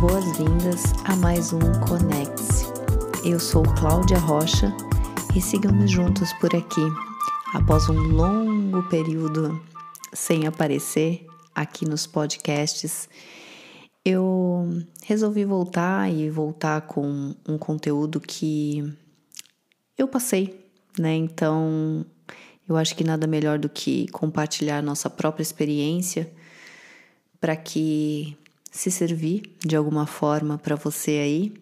boas-vindas a mais um Conecte-se. Eu sou Cláudia Rocha e sigamos juntos por aqui. Após um longo período sem aparecer aqui nos podcasts, eu resolvi voltar e voltar com um conteúdo que eu passei, né? Então, eu acho que nada melhor do que compartilhar nossa própria experiência para que se servir de alguma forma para você aí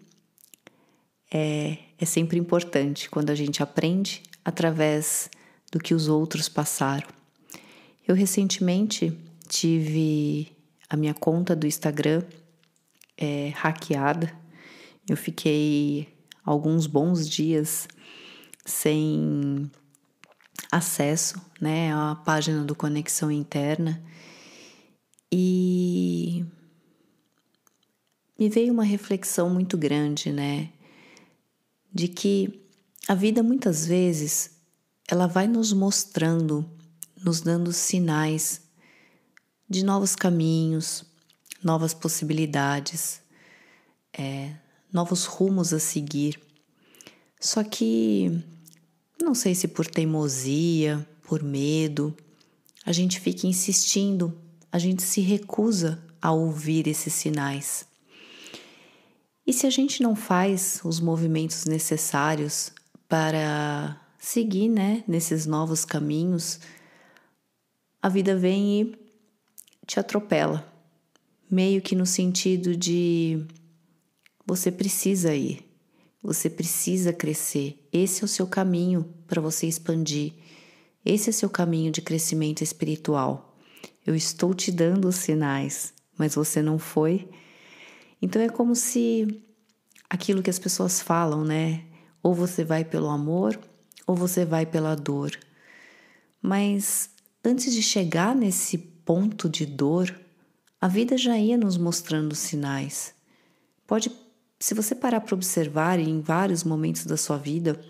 é, é sempre importante quando a gente aprende através do que os outros passaram. Eu recentemente tive a minha conta do Instagram é, hackeada. Eu fiquei alguns bons dias sem acesso né, à página do Conexão Interna e me veio uma reflexão muito grande, né? De que a vida muitas vezes ela vai nos mostrando, nos dando sinais de novos caminhos, novas possibilidades, é, novos rumos a seguir. Só que não sei se por teimosia, por medo, a gente fica insistindo, a gente se recusa a ouvir esses sinais. E se a gente não faz os movimentos necessários para seguir né, nesses novos caminhos, a vida vem e te atropela, meio que no sentido de você precisa ir, você precisa crescer, esse é o seu caminho para você expandir, esse é o seu caminho de crescimento espiritual. Eu estou te dando os sinais, mas você não foi então é como se aquilo que as pessoas falam, né? Ou você vai pelo amor ou você vai pela dor. Mas antes de chegar nesse ponto de dor, a vida já ia nos mostrando sinais. Pode, se você parar para observar em vários momentos da sua vida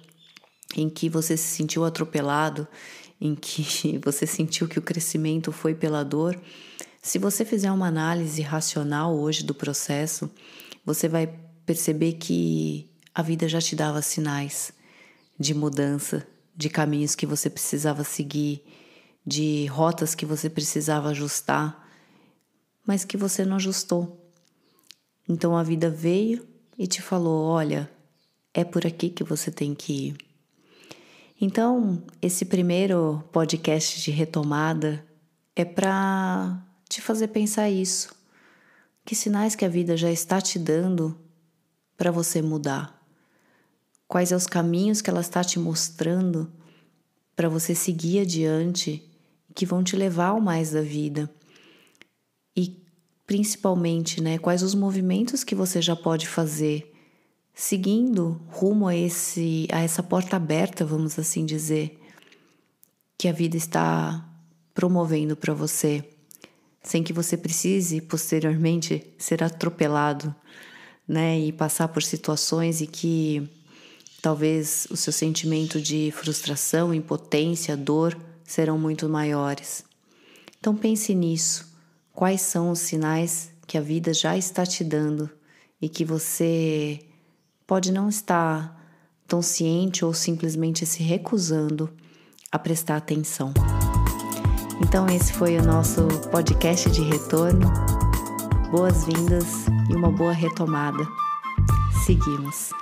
em que você se sentiu atropelado, em que você sentiu que o crescimento foi pela dor, se você fizer uma análise racional hoje do processo, você vai perceber que a vida já te dava sinais de mudança, de caminhos que você precisava seguir, de rotas que você precisava ajustar, mas que você não ajustou. Então a vida veio e te falou: olha, é por aqui que você tem que ir. Então, esse primeiro podcast de retomada é para te fazer pensar isso. Que sinais que a vida já está te dando para você mudar? Quais são os caminhos que ela está te mostrando para você seguir adiante que vão te levar ao mais da vida? E principalmente, né, quais os movimentos que você já pode fazer seguindo rumo a esse a essa porta aberta, vamos assim dizer, que a vida está promovendo para você sem que você precise posteriormente ser atropelado, né, e passar por situações e que talvez o seu sentimento de frustração, impotência, dor serão muito maiores. Então pense nisso. Quais são os sinais que a vida já está te dando e que você pode não estar tão ciente ou simplesmente se recusando a prestar atenção? Então, esse foi o nosso podcast de retorno. Boas-vindas e uma boa retomada. Seguimos.